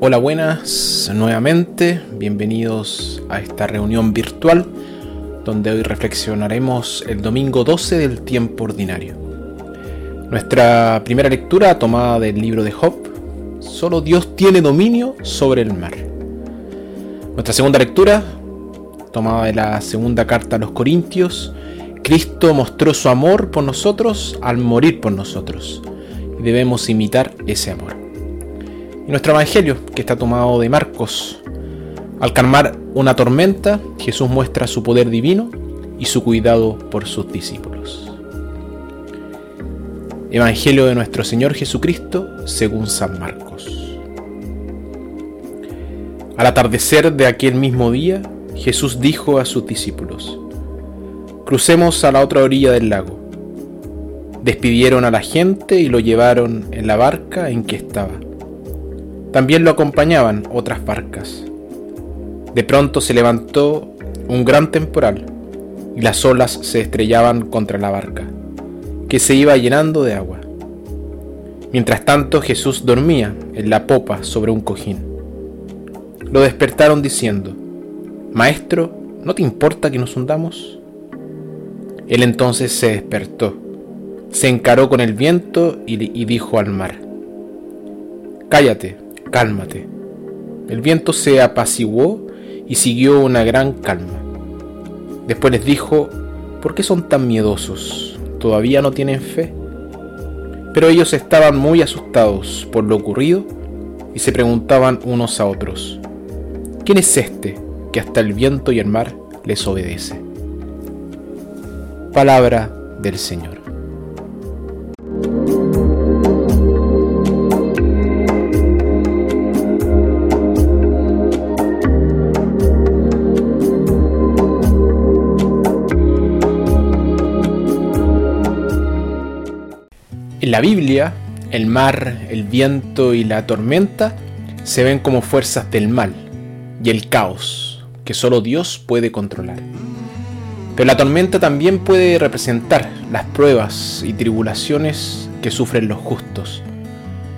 Hola, buenas nuevamente, bienvenidos a esta reunión virtual donde hoy reflexionaremos el domingo 12 del tiempo ordinario. Nuestra primera lectura tomada del libro de Job, solo Dios tiene dominio sobre el mar. Nuestra segunda lectura, tomada de la segunda carta a los Corintios, Cristo mostró su amor por nosotros al morir por nosotros debemos imitar ese amor. Y nuestro Evangelio, que está tomado de Marcos. Al calmar una tormenta, Jesús muestra su poder divino y su cuidado por sus discípulos. Evangelio de nuestro Señor Jesucristo según San Marcos. Al atardecer de aquel mismo día, Jesús dijo a sus discípulos, Crucemos a la otra orilla del lago. Despidieron a la gente y lo llevaron en la barca en que estaba también lo acompañaban otras barcas. De pronto se levantó un gran temporal y las olas se estrellaban contra la barca, que se iba llenando de agua. Mientras tanto Jesús dormía en la popa sobre un cojín. Lo despertaron diciendo, Maestro, ¿no te importa que nos hundamos? Él entonces se despertó, se encaró con el viento y, dijo al mar, Cállate, cálmate. El viento se apaciguó y siguió una gran calma. Después les dijo, ¿por qué son tan miedosos? ¿Todavía no tienen fe? Pero ellos estaban muy asustados por lo ocurrido y se preguntaban unos a otros, ¿quién es este que hasta el viento y el mar les obedece? Palabra del Señor. En la Biblia, el mar, el viento y la tormenta se ven como fuerzas del mal y el caos que solo Dios puede controlar. Pero la tormenta también puede representar las pruebas y tribulaciones que sufren los justos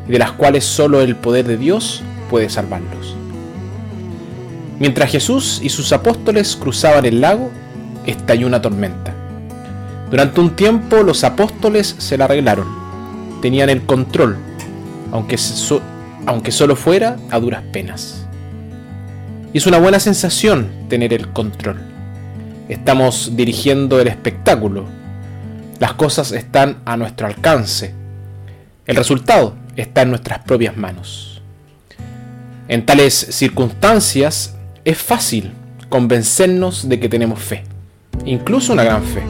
y de las cuales solo el poder de Dios puede salvarlos. Mientras Jesús y sus apóstoles cruzaban el lago, estalló una tormenta. Durante un tiempo los apóstoles se la arreglaron tenían el control, aunque, aunque solo fuera a duras penas. Y es una buena sensación tener el control. Estamos dirigiendo el espectáculo. Las cosas están a nuestro alcance. El resultado está en nuestras propias manos. En tales circunstancias es fácil convencernos de que tenemos fe, incluso una gran fe.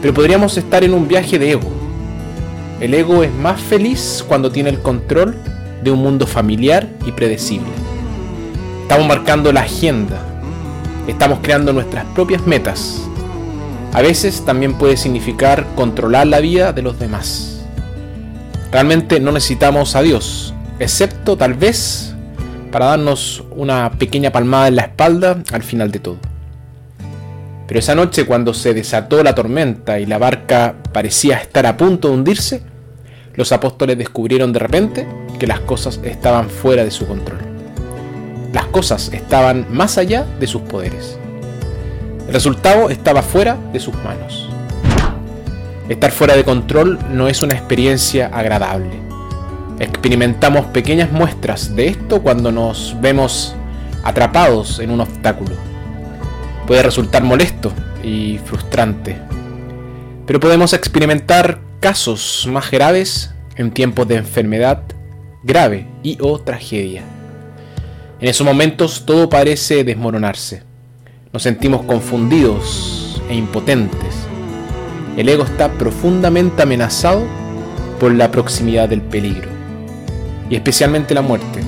Pero podríamos estar en un viaje de ego, el ego es más feliz cuando tiene el control de un mundo familiar y predecible. Estamos marcando la agenda, estamos creando nuestras propias metas. A veces también puede significar controlar la vida de los demás. Realmente no necesitamos a Dios, excepto tal vez para darnos una pequeña palmada en la espalda al final de todo. Pero esa noche cuando se desató la tormenta y la barca parecía estar a punto de hundirse, los apóstoles descubrieron de repente que las cosas estaban fuera de su control. Las cosas estaban más allá de sus poderes. El resultado estaba fuera de sus manos. Estar fuera de control no es una experiencia agradable. Experimentamos pequeñas muestras de esto cuando nos vemos atrapados en un obstáculo. Puede resultar molesto y frustrante, pero podemos experimentar casos más graves en tiempos de enfermedad grave y o tragedia. En esos momentos todo parece desmoronarse. Nos sentimos confundidos e impotentes. El ego está profundamente amenazado por la proximidad del peligro, y especialmente la muerte,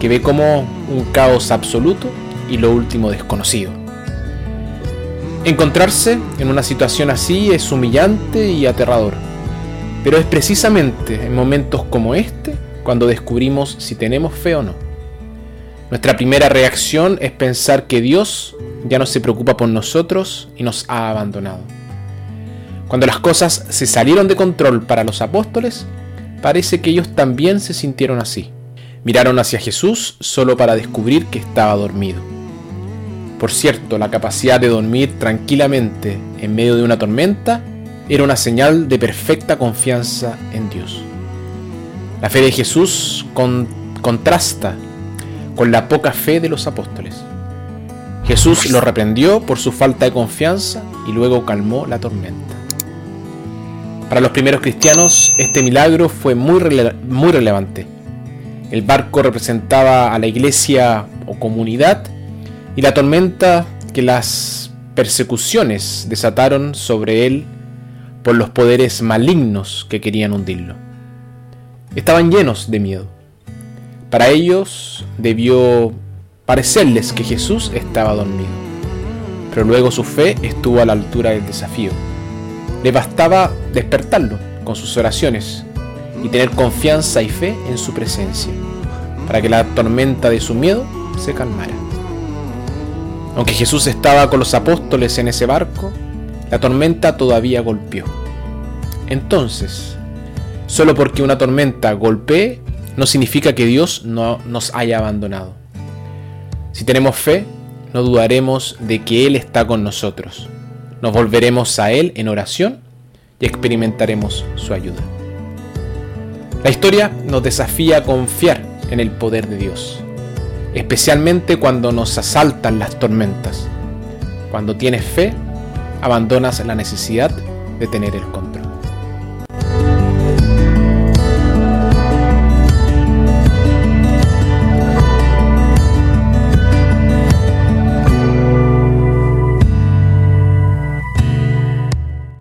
que ve como un caos absoluto y lo último desconocido. Encontrarse en una situación así es humillante y aterrador pero es precisamente en momentos como este cuando descubrimos si tenemos fe o no. Nuestra primera reacción es pensar que Dios ya no se preocupa por nosotros y nos ha abandonado. Cuando las cosas se salieron de control para los apóstoles, parece que ellos también se sintieron así. Miraron hacia Jesús solo para descubrir que estaba dormido. Por cierto, la capacidad de dormir tranquilamente en medio de una tormenta era una señal de perfecta confianza en Dios. La fe de Jesús contrasta con la poca fe de los apóstoles. Jesús lo reprendió por su falta de confianza y luego calmó la tormenta. Para los primeros cristianos este milagro fue muy, muy relevante. El barco representaba a la iglesia o comunidad y la tormenta que las persecuciones desataron sobre él por los poderes malignos que querían hundirlo. Estaban llenos de miedo. Para ellos debió parecerles que Jesús estaba dormido, pero luego su fe estuvo a la altura del desafío. Le bastaba despertarlo con sus oraciones y tener confianza y fe en su presencia, para que la tormenta de su miedo se calmara. Aunque Jesús estaba con los apóstoles en ese barco, la tormenta todavía golpeó. Entonces, solo porque una tormenta golpee, no significa que Dios no nos haya abandonado. Si tenemos fe, no dudaremos de que Él está con nosotros. Nos volveremos a Él en oración y experimentaremos su ayuda. La historia nos desafía a confiar en el poder de Dios especialmente cuando nos asaltan las tormentas. Cuando tienes fe, abandonas la necesidad de tener el control.